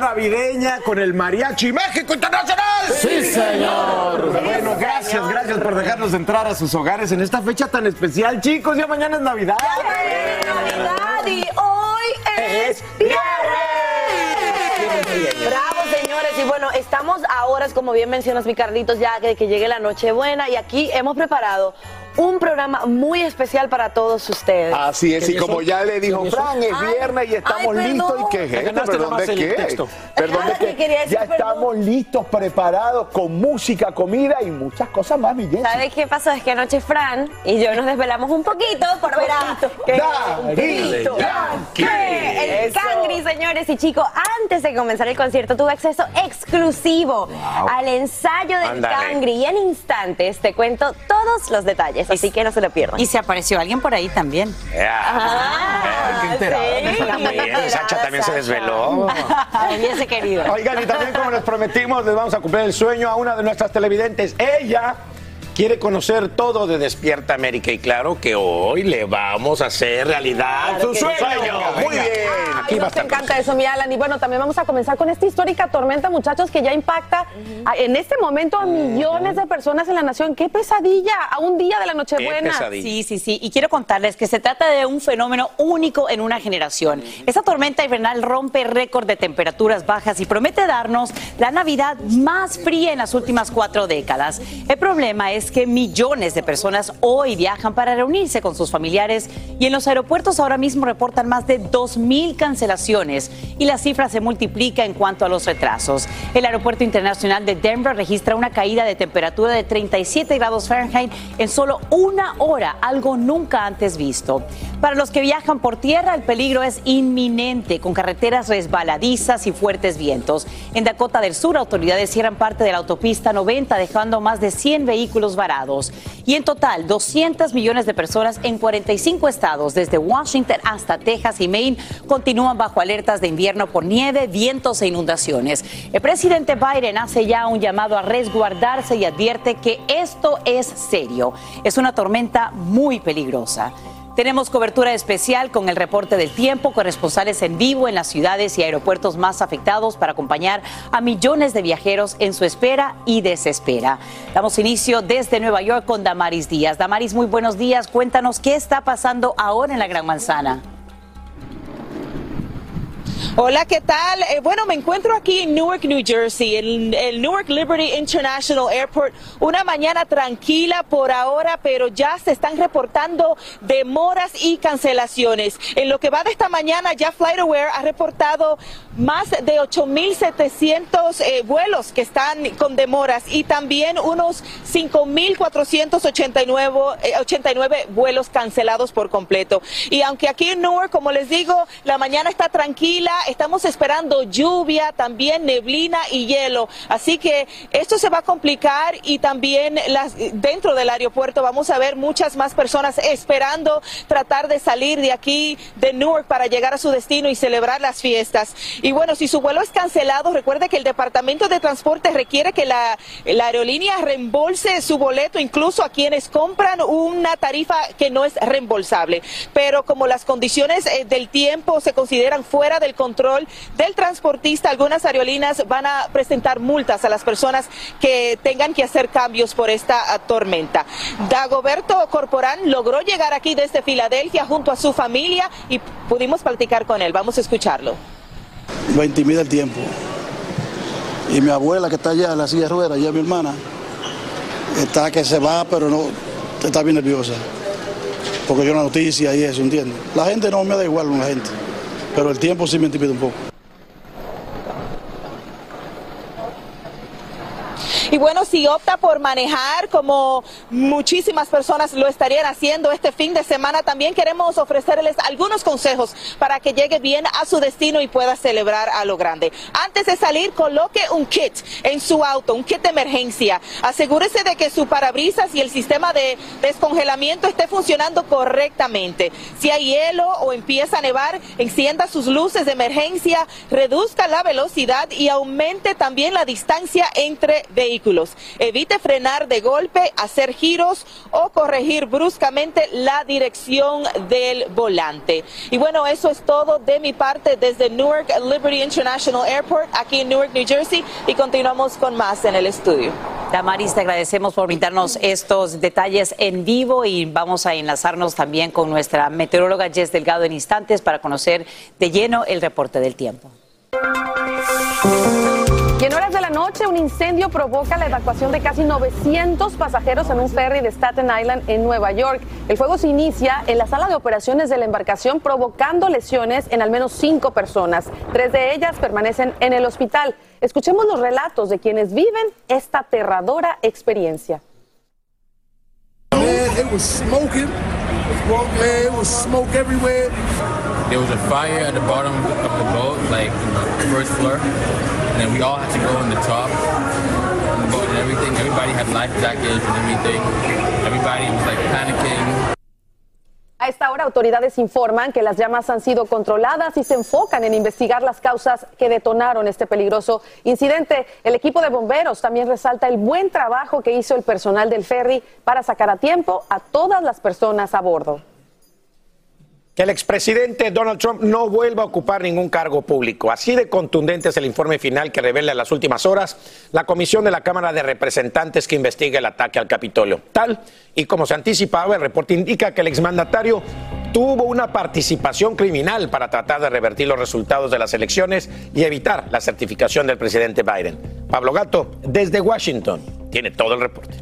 Navideña con el Mariachi México Internacional. Sí, señor. Bueno, gracias, gracias por dejarnos entrar a sus hogares en esta fecha tan especial, chicos. Ya mañana es Navidad. Navidad y hoy es viernes. Bravo, señores. Y bueno, estamos a horas, como bien mencionas, mi Carlitos, ya de que llegue la Nochebuena. Y aquí hemos preparado un programa muy especial para todos ustedes. Así es, y como ya le dijo Fran, es Ay, viernes y estamos ay, listos. ¿Y qué es esto? ¿Perdón de el qué? texto. ¿Perdón de que qué? quería decir Ya perdón. estamos listos, preparados, con música, comida y muchas cosas más, mi. ¿Sabes qué pasó? Es que anoche Fran y yo nos desvelamos un poquito por ver a. El. Cangri, señores y chicos. Antes de comenzar el concierto tuve acceso exclusivo al ensayo del. Cangri y en instantes te cuento todos los detalles, así que no se lo pierdan. Y se apareció alguien por ahí también. Ah, qué enterado. sí. También, Sacha también se desveló. Hubiese querido. Oigan, y también como les prometimos, les vamos a cumplir el sueño a una de nuestras televidentes. Ella quiere conocer todo de Despierta América y claro que hoy le vamos a hacer realidad Claro su sueño. Muy bien. Ay, Aquí va a nos encanta eso, mi Alan. Y bueno, también vamos a comenzar con esta histórica tormenta, muchachos, que ya impacta a- en este momento a millones de personas en la nación. ¡Qué pesadilla! A un día de la Nochebuena. pesadilla. Sí, sí, sí. Y quiero contarles que se trata de un fenómeno único en una generación. Esta tormenta invernal rompe récord de temperaturas bajas y promete darnos la Navidad más fría en las últimas cuatro décadas. El problema es que millones de personas hoy viajan para reunirse con sus familiares y en los aeropuertos ahora mismo reportan más de 2.000 cancelaciones y la cifra se multiplica en cuanto a los retrasos. El Aeropuerto Internacional de Denver registra una caída de temperatura de 37 grados Fahrenheit en solo una hora, algo nunca antes visto. Para los que viajan por tierra, el peligro es inminente, con carreteras resbaladizas y fuertes vientos. En Dakota del Sur, autoridades cierran parte de la autopista 90, dejando más de 100 vehículos varados. Y en total, 200 millones de personas en 45 estados, desde Washington hasta Texas y Maine, continúan bajo alertas de invierno por nieve, vientos e inundaciones. El presidente Biden hace ya un llamado a resguardarse y advierte que esto es serio. Es una tormenta muy peligrosa. Tenemos cobertura especial con el reporte del tiempo, corresponsales en vivo en las ciudades y aeropuertos más afectados para acompañar a millones de viajeros en su espera y desespera. Damos inicio desde Nueva York con Damaris Díaz. Damaris, muy buenos días. Cuéntanos qué está pasando ahora en la Gran Manzana. Hola, ¿qué tal? Eh, bueno, me encuentro aquí en Newark, New Jersey, en el Newark Liberty International Airport. Una mañana tranquila por ahora, pero ya se están reportando demoras y cancelaciones. En lo que va de esta mañana, ya FlightAware ha reportado más de 8.700 eh, vuelos que están con demoras y también unos 5.489 eh, 89 vuelos cancelados por completo. Y aunque aquí en Newark, como les digo, la mañana está tranquila, estamos esperando lluvia, también neblina y hielo. Así que esto se va a complicar y también las, dentro del aeropuerto vamos a ver muchas más personas esperando tratar de salir de aquí, de Newark, para llegar a su destino y celebrar las fiestas. Bueno, si su vuelo es cancelado, recuerde que el Departamento de Transporte requiere que la, la aerolínea reembolse su boleto, incluso a quienes compran una tarifa que no es reembolsable. Pero como las condiciones eh, del tiempo se consideran fuera del control del transportista, algunas aerolíneas van a presentar multas a las personas que tengan que hacer cambios por esta ah, tormenta. Dagoberto Corporán logró llegar aquí desde Filadelfia junto a su familia y pudimos platicar con él. Vamos a escucharlo. Lo intimida el tiempo. Y mi abuela que está allá en la silla de ruedas, ya mi hermana, está que se va, pero no, está bien nerviosa. Porque yo una noticia y eso, ¿entiendes? La gente no me da igual con la gente, pero el tiempo sí me intimida un poco. Y bueno, si opta por manejar, como muchísimas personas lo estarían haciendo este fin de semana, también queremos ofrecerles algunos consejos para que llegue bien a su destino y pueda celebrar a lo grande. Antes de salir, coloque un kit en su auto, un kit de emergencia. Asegúrese de que su parabrisas y el sistema de descongelamiento esté funcionando correctamente. Si hay hielo o empieza a nevar, encienda sus luces de emergencia, reduzca la velocidad y aumente también la distancia entre vehículos. Evite frenar de golpe, hacer giros o corregir bruscamente la dirección del volante. Y bueno, eso es todo de mi parte desde Newark Liberty International Airport, aquí en Newark, New Jersey, y continuamos con más en el estudio. Damaris, te agradecemos por brindarnos estos detalles en vivo y vamos a enlazarnos también con nuestra meteoróloga Jess Delgado en instantes para conocer de lleno el reporte del tiempo. Y en horas de la noche, un incendio provoca la evacuación de casi 900 pasajeros en un ferry de Staten Island en Nueva York. El fuego se inicia en la sala de operaciones de la embarcación, provocando lesiones en al menos cinco personas. Tres de ellas permanecen en el hospital. Escuchemos los relatos de quienes viven esta aterradora experiencia. Man, it was smoking. Man, it was smoke everywhere. There was a fire at the bottom of the boat, like in the first floor, A esta hora, autoridades informan que las llamas han sido controladas y se enfocan en investigar las causas que detonaron este peligroso incidente. El equipo de bomberos también resalta el buen trabajo que hizo el personal del ferry para sacar a tiempo a todas las personas a bordo. El expresidente Donald Trump no vuelva a ocupar ningún cargo público. Así de contundente es el informe final que revela en las últimas horas la comisión de la Cámara de Representantes que investiga el ataque al Capitolio. Tal y como se anticipaba, el reporte indica que el exmandatario tuvo una participación criminal para tratar de revertir los resultados de las elecciones y evitar la certificación del presidente Biden. Pablo Gato, desde Washington, tiene todo el reporte.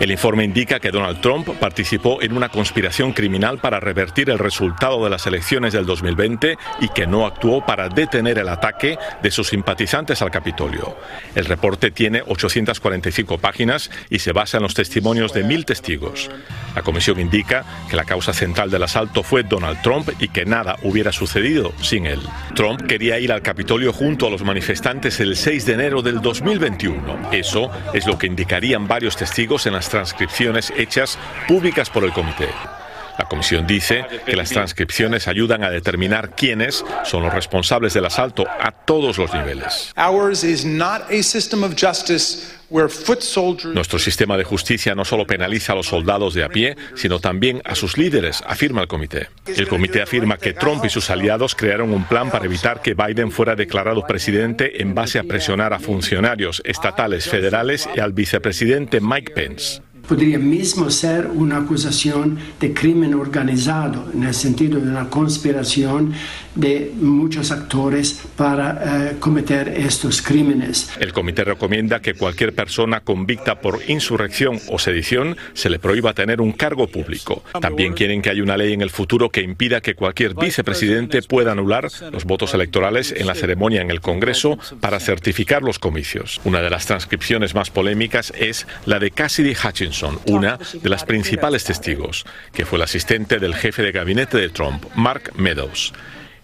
El informe indica que Donald Trump participó en una conspiración criminal para revertir el resultado de las elecciones del 2020 y que no actuó para detener el ataque de sus simpatizantes al Capitolio. El reporte tiene 845 páginas y se basa en los testimonios de mil testigos. La comisión indica que la causa central del asalto fue Donald Trump y que nada hubiera sucedido sin él. Trump quería ir al Capitolio junto a los manifestantes el 6 de enero del 2021. Eso es lo que indicarían varios testigos en las transcripciones hechas públicas por el comité. La comisión dice que las transcripciones ayudan a determinar quiénes son los responsables del asalto a todos los niveles. Nuestro sistema de justicia no solo penaliza a los soldados de a pie, sino también a sus líderes, afirma el comité. El comité afirma que Trump y sus aliados crearon un plan para evitar que Biden fuera declarado presidente en base a presionar a funcionarios estatales, federales y al vicepresidente Mike Pence. Podría mismo ser una acusación de crimen organizado, en el sentido de una conspiración de muchos actores para eh, cometer estos crímenes. El comité recomienda que cualquier persona convicta por insurrección o sedición se le prohíba tener un cargo público. También quieren que haya una ley en el futuro que impida que cualquier vicepresidente pueda anular los votos electorales en la ceremonia en el Congreso para certificar los comicios. Una de las transcripciones más polémicas es la de Cassidy Hutchinson una de las principales testigos, que fue la asistente del jefe de gabinete de Trump, Mark Meadows.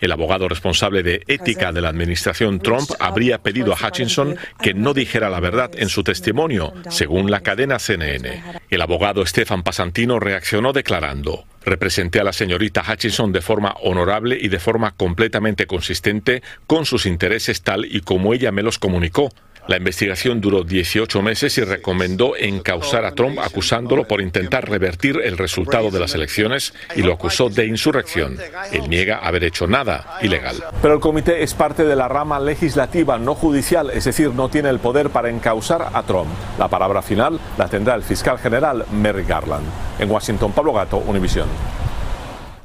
El abogado responsable de ética de la administración Trump habría pedido a Hutchinson que no dijera la verdad en su testimonio, según la cadena CNN. El abogado Stefan Pasantino reaccionó declarando, Representé a la señorita Hutchinson de forma honorable y de forma completamente consistente con sus intereses tal y como ella me los comunicó. La investigación duró 18 meses y recomendó encausar a Trump acusándolo por intentar revertir el resultado de las elecciones y lo acusó de insurrección. Él niega haber hecho nada ilegal. Pero el comité es parte de la rama legislativa, no judicial, es decir, no tiene el poder para encausar a Trump. La palabra final la tendrá el fiscal general Merrick Garland. En Washington, Pablo Gato, Univisión.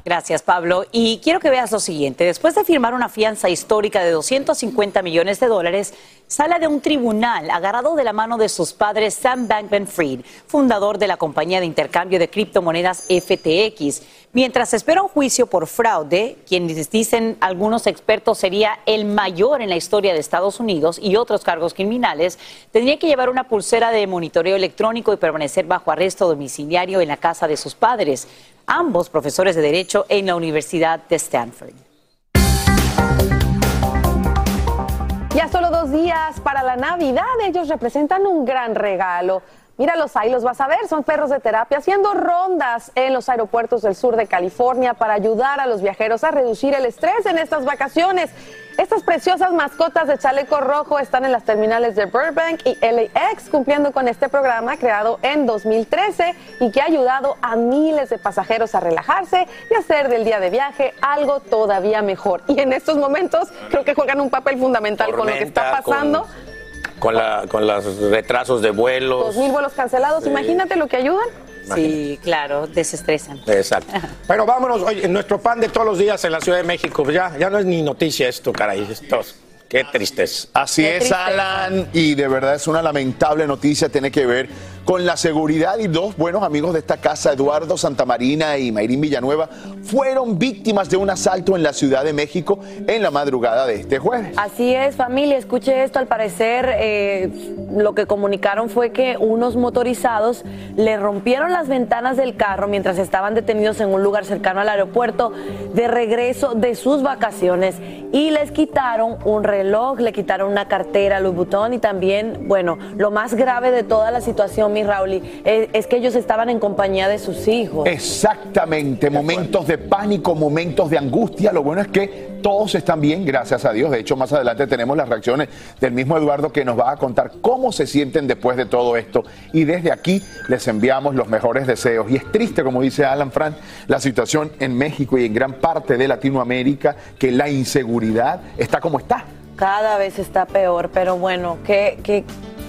Gracias, Pablo. Y quiero que veas lo siguiente. Después de firmar una fianza histórica de 250 millones de dólares, sale de un tribunal agarrado de la mano de sus padres Sam Bankman Fried, fundador de la compañía de intercambio de criptomonedas FTX. Mientras espera un juicio por fraude, quienes dicen algunos expertos sería el mayor en la historia de Estados Unidos y otros cargos criminales, tendría que llevar una pulsera de monitoreo electrónico y permanecer bajo arresto domiciliario en la casa de sus padres, ambos profesores de Derecho en la Universidad de Stanford. Ya solo dos días para la Navidad, ellos representan un gran regalo. Míralos ahí, los vas a ver, son perros de terapia haciendo rondas en los aeropuertos del sur de California para ayudar a los viajeros a reducir el estrés en estas vacaciones. Estas preciosas mascotas de chaleco rojo están en las terminales de Burbank y LAX cumpliendo con este programa creado en 2013 y que ha ayudado a miles de pasajeros a relajarse y hacer del día de viaje algo todavía mejor. Y en estos momentos creo que juegan un papel fundamental con lo que está con- pasando. Con, la, con los retrasos de vuelos. Dos mil vuelos cancelados, Sí. imagínate lo que ayudan. Sí, claro, desestresan. Exacto. Bueno, vámonos. Oye, nuestro pan de todos los días en la Ciudad de México. pues Ya, ya no es ni noticia esto, caray. Esto, qué tristeza. Así es, Alan, y de verdad es una lamentable noticia, tiene que ver con la seguridad y dos buenos amigos de esta casa, Eduardo Santamarina y Mayrín Villanueva, fueron víctimas de un asalto en la Ciudad de México en la madrugada de este jueves. Así es, familia, escuche esto. Al parecer, eh, lo que comunicaron fue que unos motorizados le rompieron las ventanas del carro mientras estaban detenidos en un lugar cercano al aeropuerto de regreso de sus vacaciones y les quitaron un reloj, le quitaron una cartera Louis Vuitton y también, bueno, lo más grave de toda la situación, mi Rauli, es, es que ellos estaban en compañía de sus hijos. Exactamente, momentos de pánico, momentos de angustia. Lo bueno es que todos están bien, gracias a Dios. De hecho, más adelante tenemos las reacciones del mismo Eduardo que nos va a contar cómo se sienten después de todo esto. Y desde aquí les enviamos los mejores deseos. Y es triste, como dice Alan Frank, la situación en México y en gran parte de Latinoamérica, que la inseguridad está como está. Cada vez está peor, pero bueno, que, que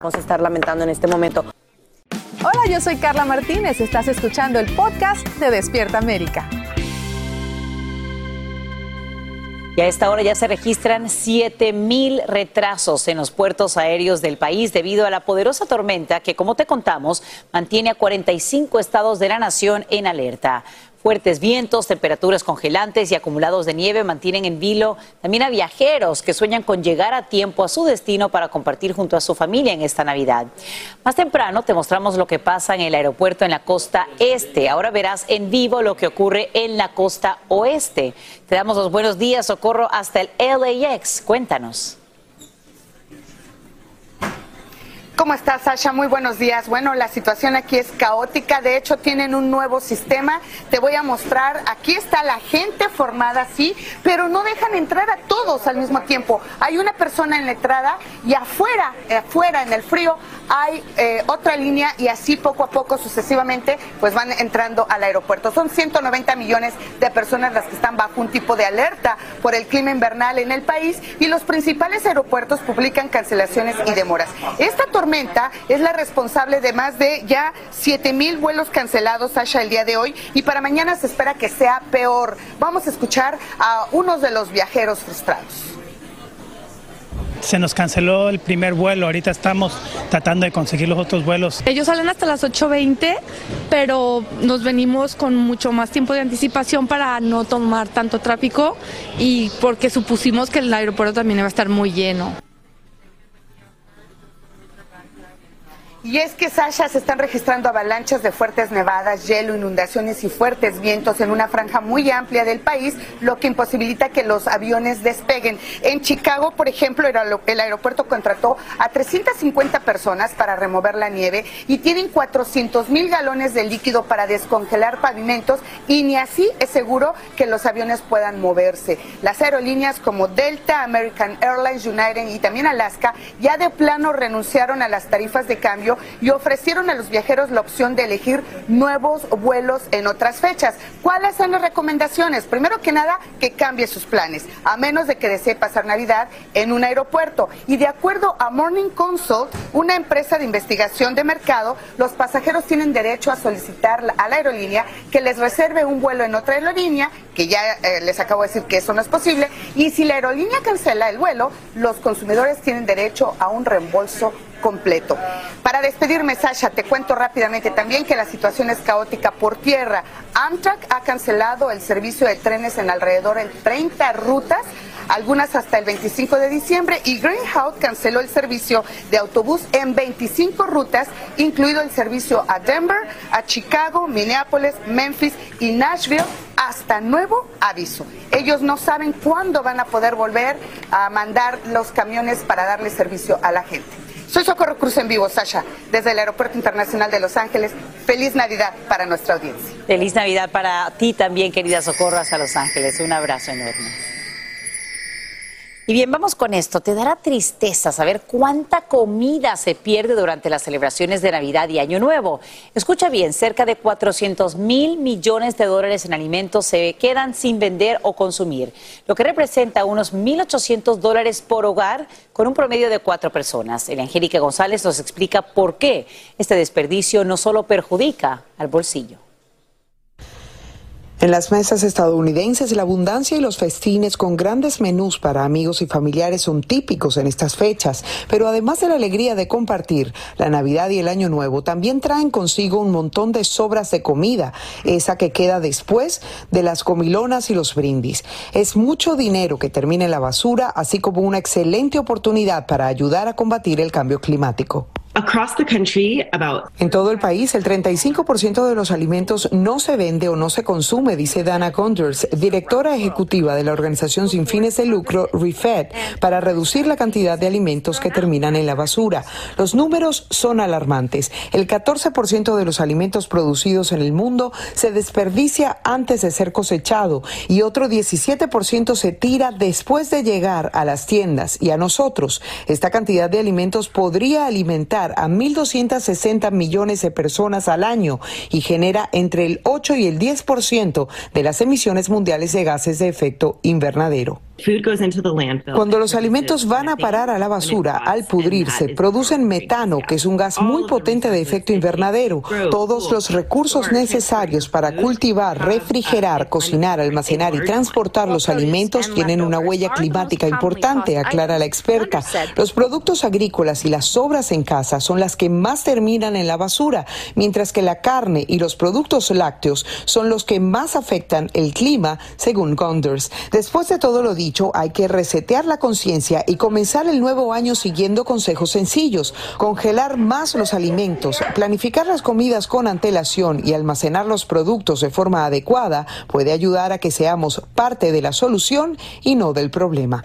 Vamos a estar lamentando en este momento. Hola, yo soy Carla Martínez. Estás escuchando el podcast de Despierta América. Y a esta hora ya se registran 7 mil retrasos en los puertos aéreos del país debido a la poderosa tormenta que, como te contamos, mantiene a 45 estados de la nación en alerta. Fuertes vientos, temperaturas congelantes y acumulados de nieve mantienen en vilo también a viajeros que sueñan con llegar a tiempo a su destino para compartir junto a su familia en esta Navidad. Más temprano te mostramos lo que pasa en el aeropuerto en la costa este. Ahora verás en vivo lo que ocurre en la costa oeste. Te damos los buenos días, Socorro, hasta el LAX. Cuéntanos. ¿Cómo estás, Sasha? Muy buenos días. Bueno, la situación aquí es caótica. De hecho, tienen un nuevo sistema. Te voy a mostrar. Aquí está la gente formada, sí, pero no dejan entrar a todos al mismo tiempo. Hay una persona en la entrada y afuera, afuera en el frío, hay eh, otra línea y así poco a poco, sucesivamente, pues van entrando al aeropuerto. Son 190 millones de personas las que están bajo un tipo de alerta por el clima invernal en el país y los principales aeropuertos publican cancelaciones y demoras. Esta tormenta es la responsable de más de ya 7 mil vuelos cancelados, Sasha, el día de hoy, y para mañana se espera que sea peor. Vamos a escuchar a unos de los viajeros frustrados. Se nos canceló el primer vuelo, ahorita estamos tratando de conseguir los otros vuelos. Ellos salen hasta las 8.20, pero nos venimos con mucho más tiempo de anticipación para no tomar tanto tráfico y porque supusimos que el aeropuerto también iba a estar muy lleno. Y es que, Sasha, se están registrando avalanchas de fuertes nevadas, hielo, inundaciones y fuertes vientos en una franja muy amplia del país, lo que imposibilita que los aviones despeguen. En Chicago, por ejemplo, el aer- el aeropuerto contrató a 350 personas para remover la nieve y tienen 400 mil galones de líquido para descongelar pavimentos y ni así es seguro que los aviones puedan moverse. Las aerolíneas como Delta, American Airlines, United y también Alaska ya de plano renunciaron a las tarifas de cambio y ofrecieron a los viajeros la opción de elegir nuevos vuelos en otras fechas. ¿Cuáles son las recomendaciones? Primero que nada, que cambie sus planes, a menos de que desee pasar Navidad en un aeropuerto. Y de acuerdo a Morning Consult, una empresa de investigación de mercado, los pasajeros tienen derecho a solicitar a la aerolínea que les reserve un vuelo en otra aerolínea, que ya eh, les acabo de decir que eso no es posible, y si la aerolínea cancela el vuelo, los consumidores tienen derecho a un reembolso completo. Para despedirme, Sasha, te cuento rápidamente también que la situación es caótica por tierra. Amtrak ha cancelado el servicio de trenes en alrededor de 30 rutas, algunas hasta el 25 de diciembre, y Greyhound canceló el servicio de autobús en 25 rutas, incluido el servicio a Denver, a Chicago, Minneapolis, Memphis y Nashville hasta nuevo aviso. Ellos no saben cuándo van a poder volver a mandar los camiones para darle servicio a la gente. Soy Socorro Cruz en vivo, Sasha, desde el Aeropuerto Internacional de Los Ángeles. Feliz Navidad para nuestra audiencia. Feliz Navidad para ti también, querida Socorro, hasta Los Ángeles. Un abrazo enorme. Y bien, vamos con esto. Te dará tristeza saber cuánta comida se pierde durante las celebraciones de Navidad y Año Nuevo. Escucha bien, cerca de 400 mil millones de dólares en alimentos se quedan sin vender o consumir, lo que representa unos 1.800 dólares por hogar con un promedio de cuatro personas. El Angélica González nos explica por qué este desperdicio no solo perjudica al bolsillo. En las mesas estadounidenses, la abundancia y los festines con grandes menús para amigos y familiares son típicos en estas fechas, pero además de la alegría de compartir, la Navidad y el Año Nuevo también traen consigo un montón de sobras de comida, esa que queda después de las comilonas y los brindis. Es mucho dinero que termina en la basura, así como una excelente oportunidad para ayudar a combatir el cambio climático. En todo el país, el 35% de los alimentos no se vende o no se consume, dice Dana Condors, directora ejecutiva de la organización sin fines de lucro ReFed, para reducir la cantidad de alimentos que terminan en la basura. Los números son alarmantes. El 14% de los alimentos producidos en el mundo se desperdicia antes de ser cosechado y otro 17% se tira después de llegar a las tiendas y a nosotros. Esta cantidad de alimentos podría alimentar a 1.260 millones de personas al año y genera entre el 8 y el 10% de las emisiones mundiales de gases de efecto invernadero. Cuando los alimentos van a parar a la basura al pudrirse, producen metano, que es un gas muy potente de efecto invernadero. Todos los recursos necesarios para cultivar, refrigerar, cocinar, almacenar y transportar los alimentos tienen una huella climática importante, aclara la experta. Los productos agrícolas y las sobras en casa son las que más terminan en la basura, mientras que la carne y los productos lácteos son los que más afectan el clima, según Gonders. Después de todo lo dicho, hay que resetear la conciencia y comenzar el nuevo año siguiendo consejos sencillos. Congelar más los alimentos, planificar las comidas con antelación y almacenar los productos de forma adecuada puede ayudar a que seamos parte de la solución y no del problema.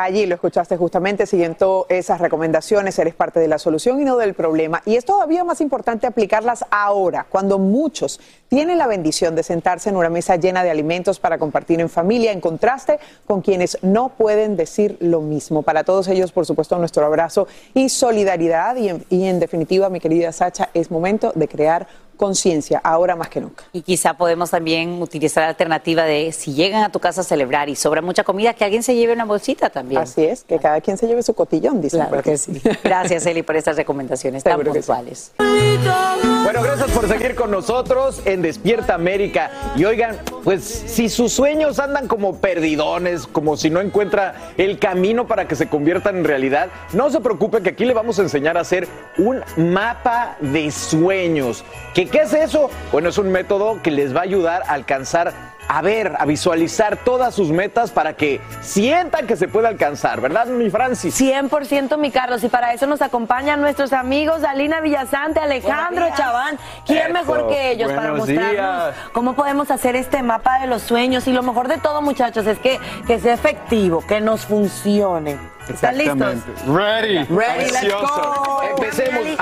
Allí lo escuchaste justamente siguiendo esas recomendaciones, eres parte de la solución y no del problema. Y es todavía más importante aplicarlas ahora, cuando muchos tienen la bendición de sentarse en una mesa llena de alimentos para compartir en familia, en contraste con quienes no pueden decir lo mismo. Para todos ellos, por supuesto, nuestro abrazo y solidaridad. Y en, y en definitiva, mi querida Sacha, es momento de crear conciencia, ahora más que nunca. Y quizá podemos también utilizar la alternativa de si llegan a tu casa a celebrar y sobra mucha comida, que alguien se lleve una bolsita también. Así es, que cada quien se lleve su cotillón, dicen. Claro que sí. Gracias, Eli, por estas recomendaciones tan puntuales. Bueno, gracias por seguir con nosotros en Despierta América. Y oigan, pues si sus sueños andan como perdidones, como si no encuentra el camino para que se conviertan en realidad, no se preocupe que aquí le vamos a enseñar a hacer un mapa de sueños. ¿Qué, ¿Qué es eso? Bueno, es un método que les va a ayudar a alcanzar a ver, a visualizar todas sus metas para que sientan que se puede alcanzar, ¿verdad, mi Francis? 100% mi Carlos, y para eso nos acompañan nuestros amigos Alina Villasante, Alejandro Chaván. ¿Quién mejor que ellos para mostrarnos cómo podemos hacer este mapa de los sueños? Y lo mejor de todo, muchachos, es que, que sea efectivo, que nos funcione. ¿Están listos? Ready. Ready, let's go.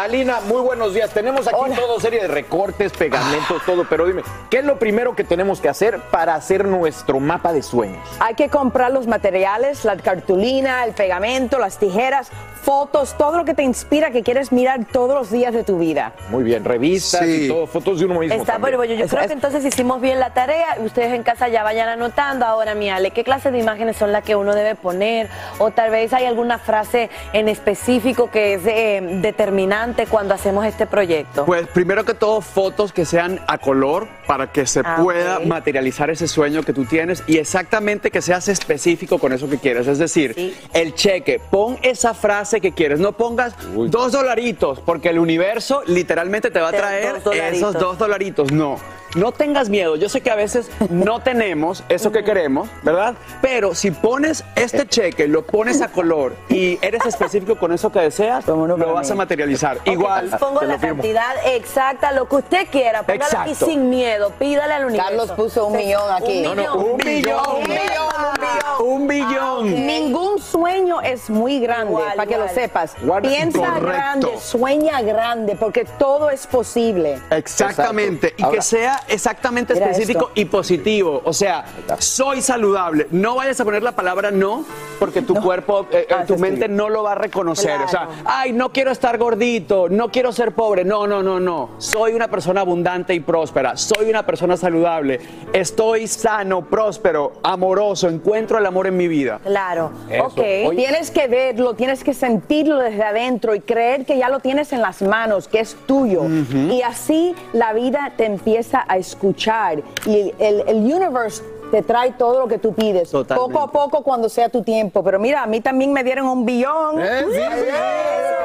Alina, muy buenos días. Tenemos aquí toda serie de recortes, pegamentos, todo, pero dime, ¿qué es lo primero que tenemos que hacer para hacer nuestro mapa de sueños? Hay que comprar los materiales, la cartulina, el pegamento, las tijeras, fotos, todo lo que te inspira que quieres mirar todos los días de tu vida. Muy bien, revistas y todo, fotos de uno mismo. Está bueno, yo Es- creo es- que entonces hicimos bien la tarea. Ustedes en casa ya vayan anotando. Ahora, mi Ale, ¿qué clase de imágenes son las que uno debe poner? O tal vez hay alguna frase en específico que es eh, determinante cuando hacemos este proyecto. Pues primero que todo, fotos que sean a color para que se Ah, pueda materializar ese sueño que tú tienes y exactamente que seas específico con eso que quieres. Es decir, el cheque, pon esa frase que quieres, no pongas dos dolaritos, porque el universo literalmente te va a traer esos dos dolaritos. No. No tengas miedo, yo sé que a veces no tenemos eso que queremos, ¿verdad? Pero si pones este cheque, lo pones a color y eres específico con eso que deseas, lo vas a materializar. Igual, pongo la firmo. cantidad exacta, lo que usted quiera. Póngalo aquí sin miedo. Pídale al universo. Carlos puso un Sí, millón aquí. Un No, millón. no, un billón, un Eva. billón, Un billón. Ningún sueño es muy grande, Igual, para que lo sepas. Guarda- Piensa Correcto. grande, sueña grande, porque todo es posible. Exactamente. Y Ahora- que sea exactamente Mira específico esto. y positivo. O sea, soy saludable. No vayas a poner la palabra no, porque tu cuerpo, eh, eh, tu mente no lo va a reconocer. O sea, ay, no quiero estar gordito, no quiero ser pobre. No, no, no, no. Soy una persona abundante y próspera. Soy una persona saludable. Estoy sano, próspero, amoroso. Encuentro el amor en mi vida. Claro. Eso. Ok. Oye. Tienes que verlo, tienes que sentirlo desde adentro y creer que ya lo tienes en las manos, que es tuyo. Y así la vida te empieza a escuchar y el, el universe te trae todo lo que tú pides. Totalmente. Poco a poco cuando sea tu tiempo. Pero mira, a mí también me dieron un billón. Eh, sí, sí,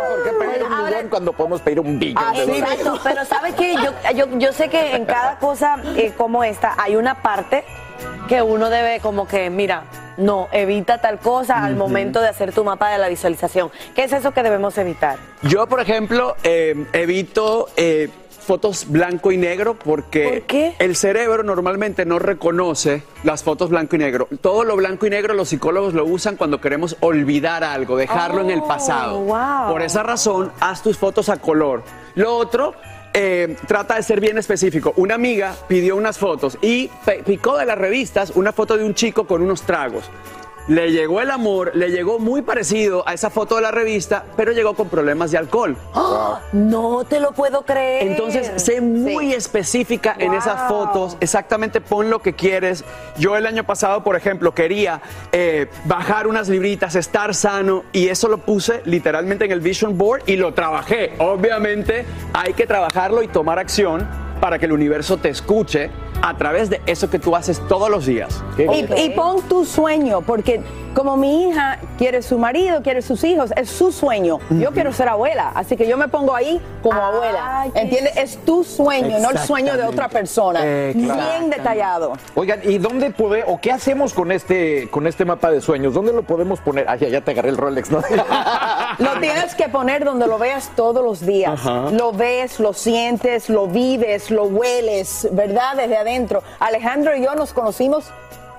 ¿Por qué pedir un millón cuando podemos pedir un billón Ah? Exacto, pero ¿sabes qué? Yo, yo, yo sé que en cada cosa eh, como esta hay una parte que uno debe como que, mira, no, evita tal cosa al momento de hacer tu mapa de la visualización. ¿Qué es eso que debemos evitar? Yo, por ejemplo, eh, evito eh, fotos blanco y negro porque el cerebro normalmente no reconoce las fotos blanco y negro. Todo lo blanco y negro los psicólogos lo usan cuando queremos olvidar algo, dejarlo en el pasado. wow. Por esa razón, haz tus fotos a color. Lo otro, eh, trata de ser bien específico. Una amiga pidió unas fotos y picó de las revistas una foto de un chico con unos tragos. Le llegó el amor, le llegó muy parecido a esa foto de la revista, pero llegó con problemas de alcohol. No te lo puedo creer. Entonces, sé muy específica en esas fotos, exactamente pon lo que quieres. Yo el año pasado, por ejemplo, quería eh, bajar unas libritas, estar sano, y eso lo puse literalmente en el Vision Board y lo trabajé. Obviamente hay que trabajarlo y tomar acción para que el universo te escuche a través de eso que tú haces todos los días. Y, y pon tu sueño, porque como mi hija quiere su marido, quiere sus hijos, es su sueño. Yo quiero ser abuela, así que yo me pongo ahí como abuela. ¿Entiendes? Es tu sueño, no el sueño de otra persona. Eh, claro. Bien detallado. Oigan, ¿y dónde puede, o qué hacemos con este, con este mapa de sueños? ¿Dónde lo podemos poner? Ay, ya, ya te agarré el Rolex, ¿no? Lo tienes que poner donde lo veas todos los días. Ajá. Lo ves, lo sientes, lo vives, lo hueles, ¿verdad? Desde adentro. Alejandro y yo nos conocimos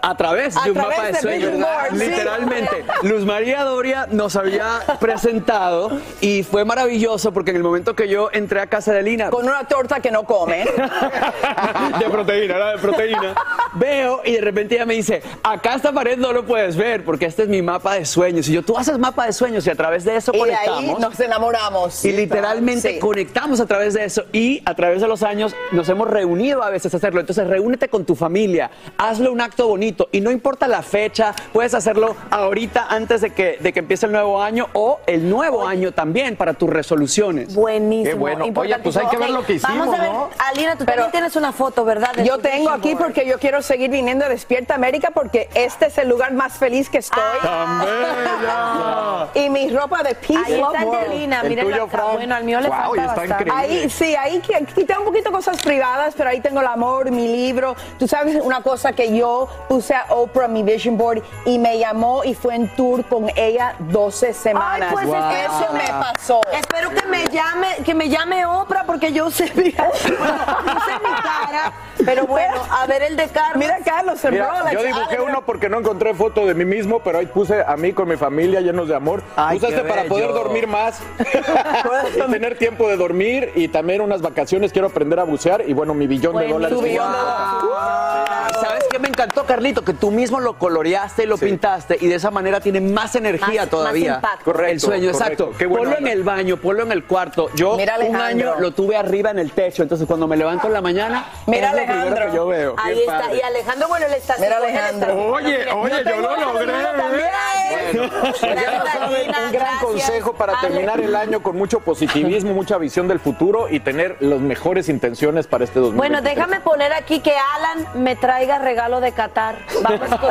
A través A de un través mapa de de sueños, Board, sí. literalmente. Luz María Doria nos había presentado y fue maravilloso porque en el momento que yo entré a casa de Lina, con una torta que no come, de proteína, era de proteína, veo y de repente ella me dice, acá esta pared no lo puedes ver porque este es mi mapa de sueños. Y yo, tú haces mapa de sueños y a través de eso y ahí nos enamoramos. Y literalmente Sí. conectamos a través de eso y a través de los años nos hemos reunido a veces a hacerlo. Entonces reúnete con tu familia, hazlo un acto bonito y no importa la fecha, puedes hacerlo ahorita antes de que, de que empiece el nuevo año o el nuevo año también para tus resoluciones. Buenísimo. Qué bueno. Oye, pues hay que ver lo que hicimos, Vamos a ver, ¿no? Alina, tú también tienes una foto, ¿verdad? de Yo tengo aquí board. porque yo quiero seguir viniendo a Despierta América porque este es el lugar más feliz que estoy. y mi ropa de Peace Ahí Love está. Angelina, mírenlo acá. Bueno, al mío le Guau, y falta está bastante. increíble. Ahí, sí, ahí qui- quité un poquito cosas privadas, pero ahí tengo el amor, mi libro. Tú sabes una cosa que yo puse a Oprah mi vision board y me llamó y fue en tour con ella 12 semanas. Ay, pues Wow. eso me pasó. Espero que me llame, que me llame Oprah porque yo sé, mira, bueno, puse mi cara, pero bueno, a ver el de Carlos. Mira Carlos, el Mira, Rolex. yo dibujé uno porque no encontré foto de mí mismo, pero ahí puse a mí con mi familia llenos de amor. Ay, puse este para poder dormir más y tener tiempo de dormir y también unas vacaciones. Quiero aprender a bucear y bueno, mi billón de dólares. Billón de Wow. ¿Sabes qué me encantó, Carlito? Que tú mismo lo coloreaste y lo pintaste y de esa manera tiene más energía Más- todavía. más impacto. Correcto, El sueño, correcto. exacto. Qué buena ponlo en onda. el baño, ponlo en el cuarto. Yo Mira, un año lo tuve arriba en el techo, entonces cuando me levanto en la mañana, Mira, es lo Alejandro. que yo veo. Ahí Qué está. padre. Y Alejandro, bueno, él está Mira, Alejandro. Oye, oye, yo tengo lo logré. Bueno, ya lo saben, un gran gracias. consejo para Ale. terminar el año con mucho positivismo, mucha visión del futuro y tener las mejores intenciones para este 2023. Bueno, déjame poner aquí que Alan me traiga regalo de Qatar. Vamos con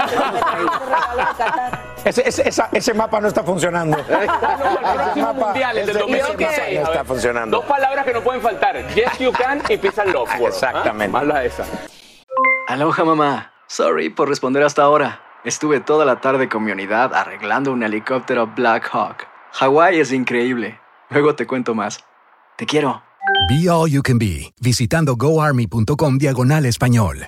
ese esa- mapa no está funcionando. El próximo mapa- mundial, el del ese- ese 2026. mapa no está funcionando. Dos palabras que no pueden faltar. Yes, you can y Peace and Love World. Exactamente. ¿ah? Mala esa. Aloha mamá. Sorry por responder hasta ahora. Estuve toda la tarde con mi unidad arreglando un helicóptero Black Hawk. Hawái es increíble. Luego te cuento más. Te quiero. Be All You Can Be, visitando goarmy.com diagonal español.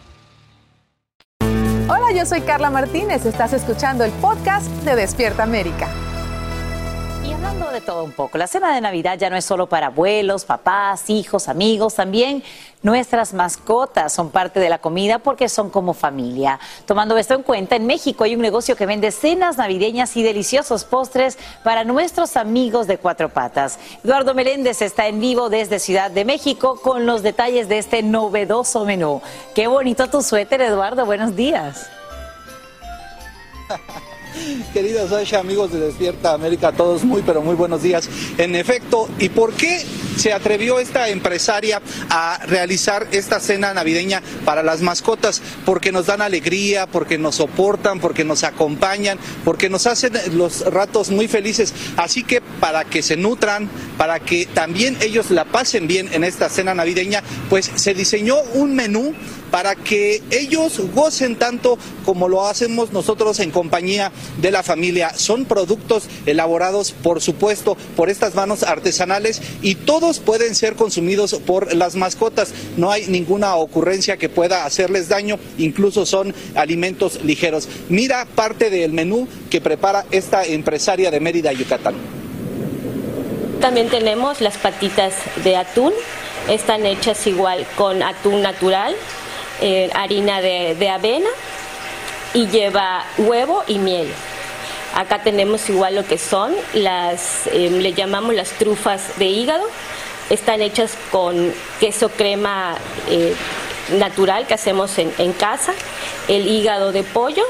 Yo soy Carla Martínez. Estás escuchando el podcast de Despierta América. Y hablando de todo un poco, la cena de Navidad ya no es solo para abuelos, papás, hijos, amigos, también nuestras mascotas son parte de la comida porque son como familia. Tomando esto en cuenta, en México hay un negocio que vende cenas navideñas y deliciosos postres para nuestros amigos de cuatro patas. Eduardo Meléndez está en vivo desde Ciudad de México con los detalles de este novedoso menú. Qué bonito tu suéter, Eduardo. Buenos días. Querida Sasha, amigos de Despierta América, todos muy pero muy buenos días. En efecto, ¿y por qué se atrevió esta empresaria a realizar esta cena navideña para las mascotas? Porque nos dan alegría, porque nos soportan, porque nos acompañan, porque nos hacen los ratos muy felices. Así que para que se nutran, para que también ellos la pasen bien en esta cena navideña, pues se diseñó un menú para que ellos gocen tanto como lo hacemos nosotros en compañía de la familia. Son productos elaborados, por supuesto, por estas manos artesanales y todos pueden ser consumidos por las mascotas. No hay ninguna ocurrencia que pueda hacerles daño, incluso son alimentos ligeros. Mira parte del menú que prepara esta empresaria de Mérida, Yucatán. También tenemos las patitas de atún. Están hechas igual con atún natural, harina de, de avena y lleva huevo y miel. Acá tenemos igual lo que son las, eh, le llamamos las trufas de hígado. Están hechas con queso crema eh, natural que hacemos en, en casa, el hígado de pollo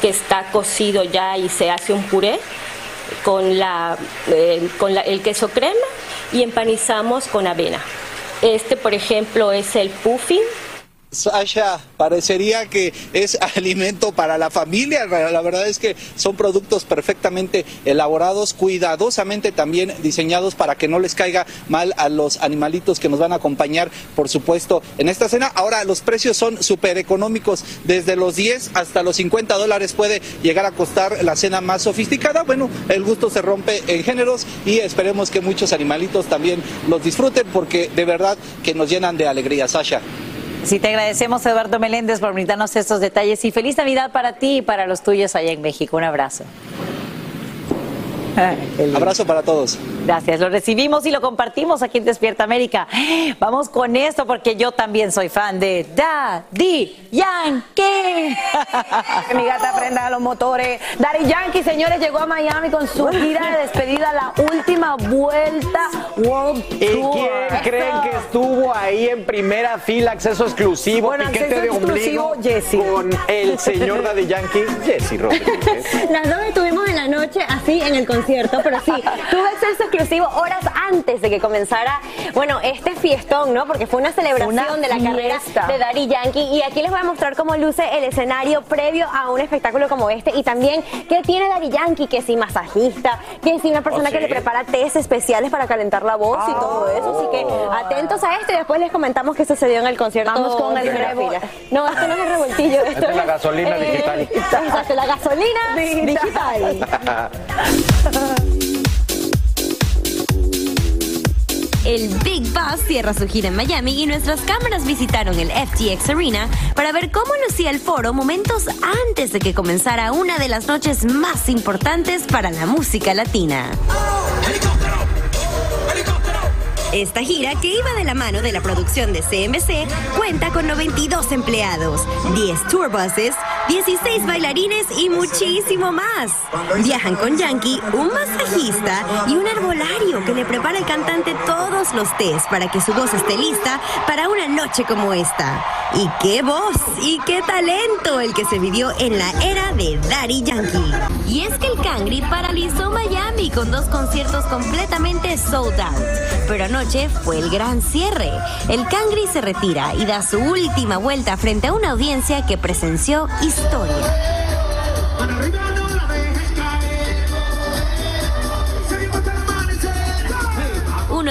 que está cocido ya y se hace un puré con, la, eh, con la- el queso crema y empanizamos con avena. Este, por ejemplo, es el puffin. Sasha, parecería que es alimento para la familia. La verdad es que son productos perfectamente elaborados, cuidadosamente también diseñados para que no les caiga mal a los animalitos que nos van a acompañar, por supuesto, en esta cena. Ahora, los precios son súper económicos. Desde los 10 hasta los 50 dólares puede llegar a costar la cena más sofisticada. Bueno, el gusto se rompe en géneros y esperemos que muchos animalitos también los disfruten porque de verdad que nos llenan de alegría, Sasha. Sí, te agradecemos, Eduardo Meléndez, por brindarnos estos detalles y feliz Navidad para ti y para los tuyos allá en México. Un abrazo. Abrazo para todos. Gracias, lo recibimos y lo compartimos aquí en Despierta América. Vamos con esto porque yo también soy fan de Daddy Yankee. Que mi gata prenda los motores. Daddy Yankee, señores, llegó a Miami con su gira de despedida, la última vuelta World ¿Y quién creen que estuvo ahí en primera fila, acceso exclusivo, Bueno, piquete acceso de ombligo exclusivo, Jessy. con el señor Daddy Yankee, Jesse Rodríguez? Las dos estuvimos en la noche así en el concierto, pero sí, tuve acceso exclusivo horas antes de que comenzara, bueno, este fiestón, ¿no? Porque fue una celebración Una de la carrera de Daddy Yankee y aquí les voy a mostrar cómo luce el escenario previo a un espectáculo como este y también qué tiene Daddy Yankee, que si masajista, que si una persona Oh, que le prepara tés especiales para calentar la voz y todo eso, así que atentos a esto y después les comentamos qué sucedió en el concierto. Vamos con el fila. No, esto no es el revoltillo, esto Esta es la gasolina eh, digital. Exacto, la gasolina digital. El Big Boss cierra su gira en Miami y nuestras cámaras visitaron el FTX Arena para ver cómo lucía el foro momentos antes de que comenzara una de las noches más importantes para la música latina. Esta gira, que iba de la mano de la producción de CMC, cuenta con 92 empleados, 10 tour buses, 16 bailarines y muchísimo más. Viajan con Yankee, un masajista y un herbolario que le prepara al cantante todos los test para que su voz esté lista para una noche como esta. Y qué voz y qué talento el que se vivió en la era de Daddy Yankee. Y es que el Cangri paralizó Miami con dos conciertos completamente sold out. Pero fue el gran cierre. El Cangri se retira y da su última vuelta frente a una audiencia que presenció historia.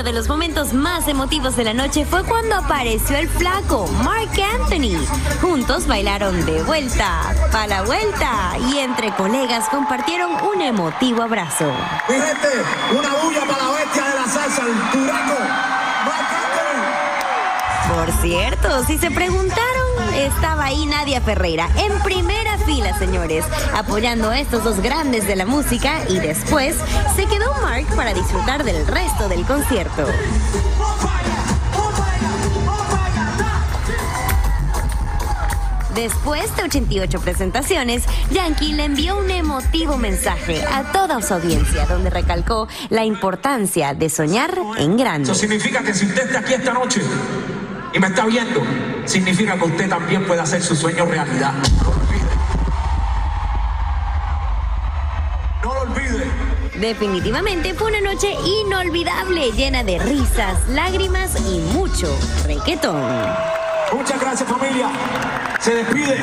De los momentos más emotivos de la noche fue cuando apareció el flaco, Mark Anthony. Juntos bailaron de vuelta, para la vuelta y entre colegas compartieron un emotivo abrazo. Mi gente, una bulla para la bestia de la salsa, el. Por cierto, si se preguntaron, estaba ahí Nadia Ferreira, en primera fila, señores, apoyando a estos dos grandes de la música y después se quedó Mark para disfrutar del resto del concierto. Después de 88 presentaciones, Yankee le envió un emotivo mensaje a toda su audiencia donde recalcó la importancia de soñar en grande. Eso significa que si aquí esta noche y me está viendo, significa que usted también puede hacer su sueño realidad. No lo olvide. Definitivamente fue una noche inolvidable, llena de risas, lágrimas y mucho requetón. Muchas gracias familia. Se despide.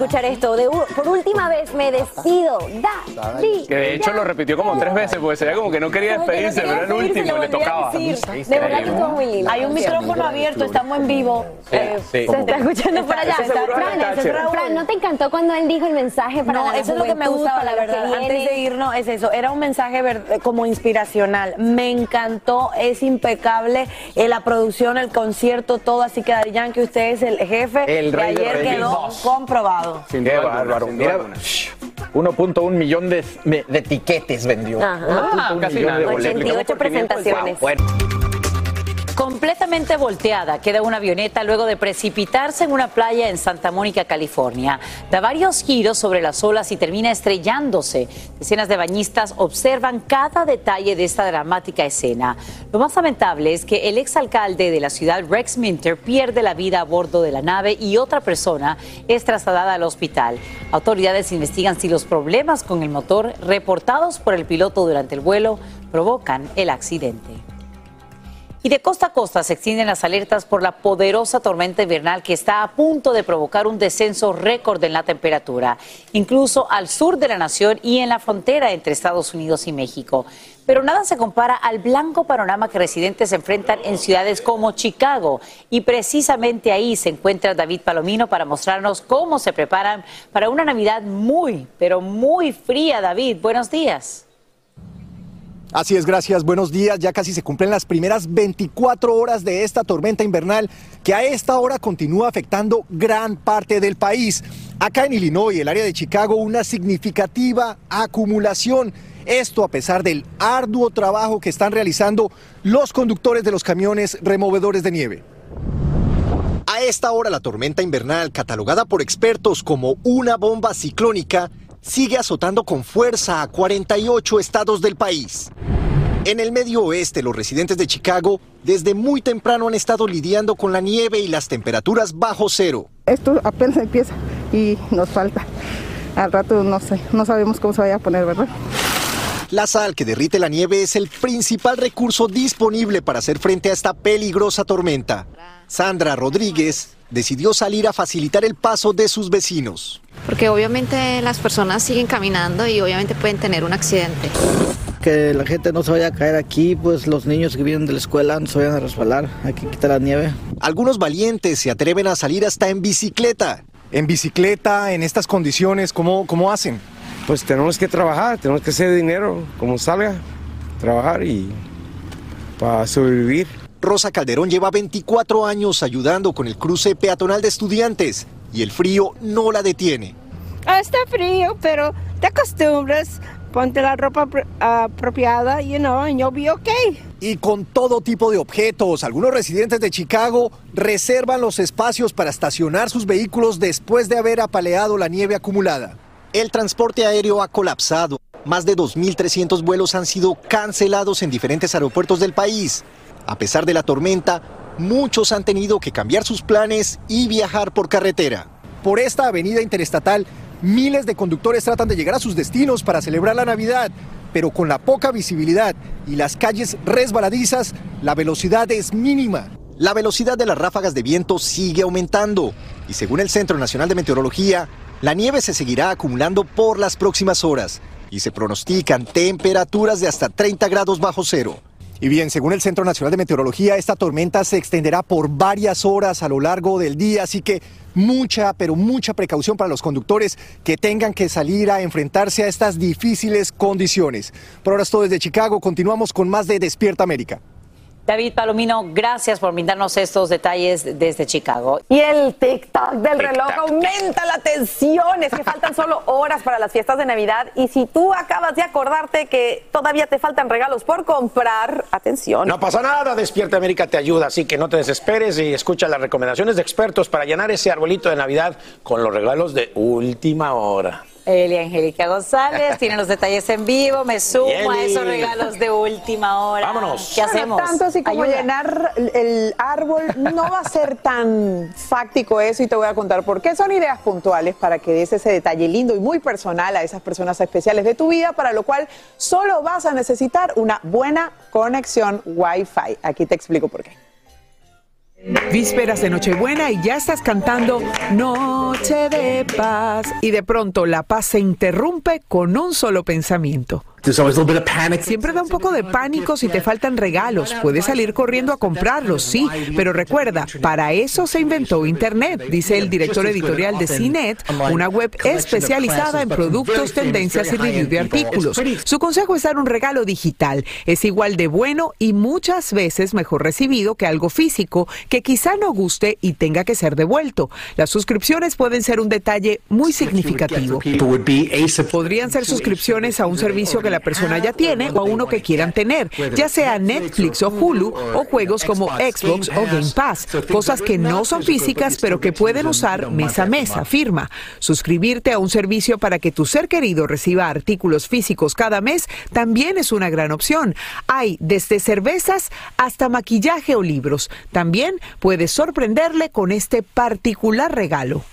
Escuchar esto. De por última vez me despido. Da, di, Que de hecho lo repitió como tres veces, porque se veía como que no quería que despedirse, quería pero el despedirse, último le tocaba. decir. De verdad que estuvo muy lindo. Hay un micrófono abierto, estamos en vivo. Eh, sí. Se está escuchando por allá. Fran, ¿no te encantó cuando él dijo el mensaje para No, la eso es lo que me gustaba, la que verdad. Antes de irnos, es eso. Era un mensaje como inspiracional. Me encantó, es impecable. eh, la producción, el concierto, todo. Así que, Daddy Yankee, usted es el jefe. El que rey de ayer reyes. quedó Boss. Sin Qué bárbaro. Mira, 1.1 millón de, de tiquetes vendió. Ajá. 1.1 casi millón de boletos. 88 presentaciones. Wow, bueno. Completamente volteada queda una avioneta luego de precipitarse en una playa en Santa Mónica, California. Da varios giros sobre las olas y termina estrellándose. Decenas de bañistas observan cada detalle de esta dramática escena. Lo más lamentable es que el exalcalde de la ciudad, Rex Minter, pierde la vida a bordo de la nave y otra persona es trasladada al hospital. Autoridades investigan si los problemas con el motor reportados por el piloto durante el vuelo provocan el accidente. Y de costa a costa se extienden las alertas por la poderosa tormenta invernal que está a punto de provocar un descenso récord en la temperatura, incluso al sur de la nación y en la frontera entre Estados Unidos y México. Pero nada se compara al blanco panorama que residentes enfrentan en ciudades como Chicago. Y precisamente ahí se encuentra David Palomino para mostrarnos cómo se preparan para una Navidad muy, pero muy fría. David, buenos días. Así es, gracias. Buenos días. Ya casi se cumplen las primeras 24 horas de esta tormenta invernal que a esta hora continúa afectando gran parte del país. Acá en Illinois, el área de Chicago, una significativa acumulación. Esto a pesar del arduo trabajo que están realizando los conductores de los camiones removedores de nieve. A esta hora la tormenta invernal, catalogada por expertos como una bomba ciclónica, sigue azotando con fuerza a 48 estados del país. En el medio oeste, los residentes de Chicago desde muy temprano han estado lidiando con la nieve y las temperaturas bajo cero. Esto apenas empieza y nos falta. Al rato no sé, no sabemos cómo se vaya a poner, ¿verdad? La sal que derrite la nieve es el principal recurso disponible para hacer frente a esta peligrosa tormenta. Sandra Rodríguez decidió salir a facilitar el paso de sus vecinos. Porque obviamente las personas siguen caminando y obviamente pueden tener un accidente. Que la gente no se vaya a caer aquí, pues los niños que vienen de la escuela no se vayan a resbalar, aquí quita la nieve. Algunos valientes se atreven a salir hasta en bicicleta. En bicicleta, en estas condiciones, ¿cómo, cómo hacen? pues tenemos que trabajar, tenemos que hacer dinero como salga, trabajar y para sobrevivir. Rosa Calderón lleva 24 años ayudando con el cruce peatonal de estudiantes y el frío no la detiene. Ah, está frío, pero te acostumbras. Ponte la ropa apro- apropiada, you know, and you'll be okay. Y con todo tipo de objetos, algunos residentes de Chicago reservan los espacios para estacionar sus vehículos después de haber apaleado la nieve acumulada. El transporte aéreo ha colapsado. Más de 2.300 vuelos han sido cancelados en diferentes aeropuertos del país. A pesar de la tormenta, muchos han tenido que cambiar sus planes y viajar por carretera. Por esta avenida interestatal, miles de conductores tratan de llegar a sus destinos para celebrar la Navidad, pero con la poca visibilidad y las calles resbaladizas, la velocidad es mínima. La velocidad de las ráfagas de viento sigue aumentando y según el Centro Nacional de Meteorología, la nieve se seguirá acumulando por las próximas horas y se pronostican temperaturas de hasta 30 grados bajo cero. Y bien, según el Centro Nacional de Meteorología, esta tormenta se extenderá por varias horas a lo largo del día, así que mucha, pero mucha precaución para los conductores que tengan que salir a enfrentarse a estas difíciles condiciones. Por ahora es todo desde Chicago, continuamos con más de Despierta América. David Palomino, gracias por brindarnos estos detalles desde Chicago. Y el TikTok del reloj aumenta la tensión. Es que faltan solo horas para las fiestas de Navidad. Y si tú acabas de acordarte que todavía te faltan regalos por comprar, atención. No pasa nada, Despierta América te ayuda, así que no te desesperes y escucha las recomendaciones de expertos para llenar ese arbolito de Navidad con los regalos de última hora. Elia Angélica González tiene los detalles en vivo. Me sumo a esos regalos de última hora. Vámonos. ¿Qué Bueno, hacemos? tanto así como Ayuda. llenar el- el árbol, no va a ser tan fáctico eso y te voy a contar por qué. Son ideas puntuales para que des ese detalle lindo y muy personal a esas personas especiales de tu vida, para lo cual solo vas a necesitar una buena conexión Wi-Fi. Aquí te explico por qué. Vísperas de Nochebuena y ya estás cantando Noche de paz. Y de pronto la paz se interrumpe con un solo pensamiento. Siempre da un poco de pánico si te faltan regalos. Puedes salir corriendo a comprarlos, sí, pero recuerda, para eso se inventó Internet, dice el director editorial de CNET, una web especializada en productos, tendencias y review de artículos. Su consejo es dar un regalo digital. Es igual de bueno y muchas veces mejor recibido que algo físico que quizá no guste y tenga que ser devuelto. Las suscripciones pueden ser un detalle muy significativo. Podrían ser suscripciones a un servicio que la persona ya tiene o a uno que quieran tener, ya sea Netflix o Hulu o juegos como Xbox o Game Pass, cosas que no son físicas pero que pueden usar mes a mes, afirma. Suscribirte a un servicio para que tu ser querido reciba artículos físicos cada mes también es una gran opción. Hay desde cervezas hasta maquillaje o libros. También puedes sorprenderle con este particular regalo.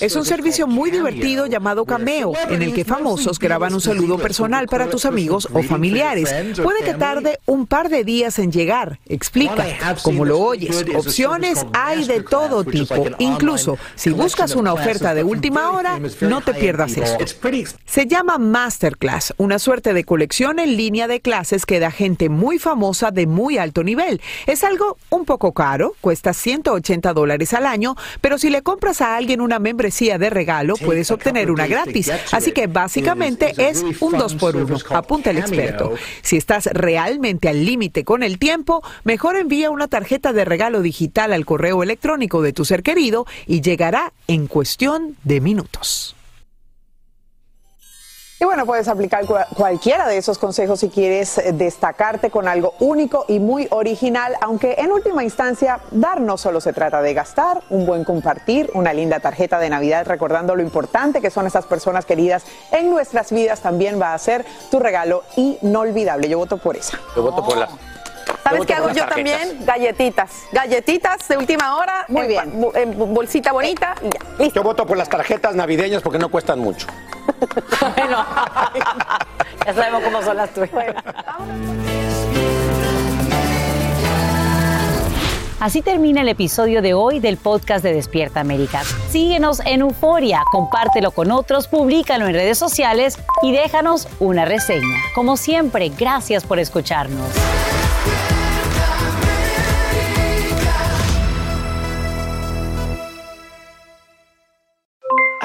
Es un servicio muy divertido llamado Cameo, en el que famosos graban un saludo personal para tus amigos o familiares. Puede que tarde un par de días en llegar, explica. Como lo oyes, opciones hay de todo tipo. Incluso si buscas una oferta de última hora, no te pierdas eso. Se llama Masterclass, una suerte de colección en línea de clases que da gente muy famosa de muy alto nivel. Es algo un poco caro, cuesta 180 dólares al año, pero si le compras a alguien una membresía de regalo, puedes obtener una gratis. Así que básicamente es un 2 por 1 Apunta el experto. Si estás realmente al límite con el tiempo, mejor envía una tarjeta de regalo digital al correo electrónico de tu ser querido y llegará en cuestión de minutos. Y bueno, puedes aplicar cua- cualquiera de esos consejos si quieres eh, destacarte con algo único y muy original, aunque en última instancia, dar no solo se trata de gastar, un buen compartir, una linda tarjeta de Navidad recordando lo importante que son esas personas queridas en nuestras vidas, también va a ser tu regalo inolvidable. Yo voto por esa. Yo voto por la. ¿Sabes qué hago yo tarjetas. también? Galletitas. Galletitas de última hora. Muy bien. En bolsita bonita y ya. Listo. Yo voto por las tarjetas navideñas porque no cuestan mucho. Bueno, ya sabemos cómo son las tuyas. Así termina el episodio de hoy del podcast de Despierta América. Síguenos en Euforia, compártelo con otros, públicalo en redes sociales y déjanos una reseña. Como siempre, gracias por escucharnos.